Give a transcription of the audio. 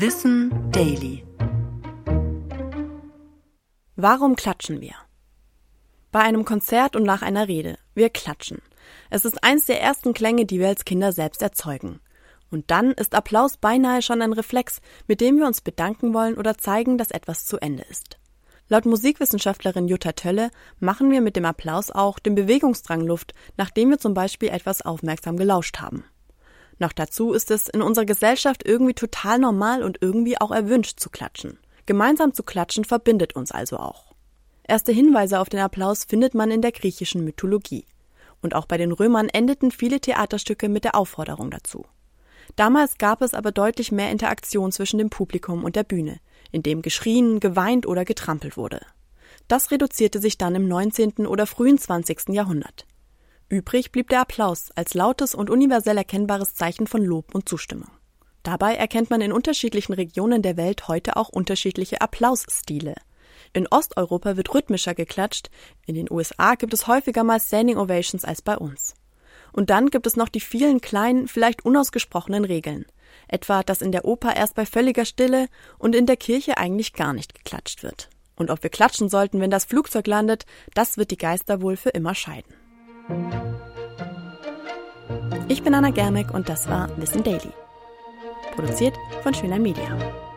Wissen Daily. Warum klatschen wir? Bei einem Konzert und nach einer Rede. Wir klatschen. Es ist eins der ersten Klänge, die wir als Kinder selbst erzeugen. Und dann ist Applaus beinahe schon ein Reflex, mit dem wir uns bedanken wollen oder zeigen, dass etwas zu Ende ist. Laut Musikwissenschaftlerin Jutta Tölle machen wir mit dem Applaus auch dem Bewegungsdrang Luft, nachdem wir zum Beispiel etwas aufmerksam gelauscht haben. Noch dazu ist es in unserer Gesellschaft irgendwie total normal und irgendwie auch erwünscht zu klatschen. Gemeinsam zu klatschen verbindet uns also auch. Erste Hinweise auf den Applaus findet man in der griechischen Mythologie. Und auch bei den Römern endeten viele Theaterstücke mit der Aufforderung dazu. Damals gab es aber deutlich mehr Interaktion zwischen dem Publikum und der Bühne, in dem geschrien, geweint oder getrampelt wurde. Das reduzierte sich dann im 19. oder frühen 20. Jahrhundert. Übrig blieb der Applaus als lautes und universell erkennbares Zeichen von Lob und Zustimmung. Dabei erkennt man in unterschiedlichen Regionen der Welt heute auch unterschiedliche Applausstile. In Osteuropa wird rhythmischer geklatscht, in den USA gibt es häufiger mal Standing Ovations als bei uns. Und dann gibt es noch die vielen kleinen, vielleicht unausgesprochenen Regeln. Etwa, dass in der Oper erst bei völliger Stille und in der Kirche eigentlich gar nicht geklatscht wird. Und ob wir klatschen sollten, wenn das Flugzeug landet, das wird die Geister wohl für immer scheiden. Ich bin Anna Germeck und das war Wissen Daily. Produziert von Schöner Media.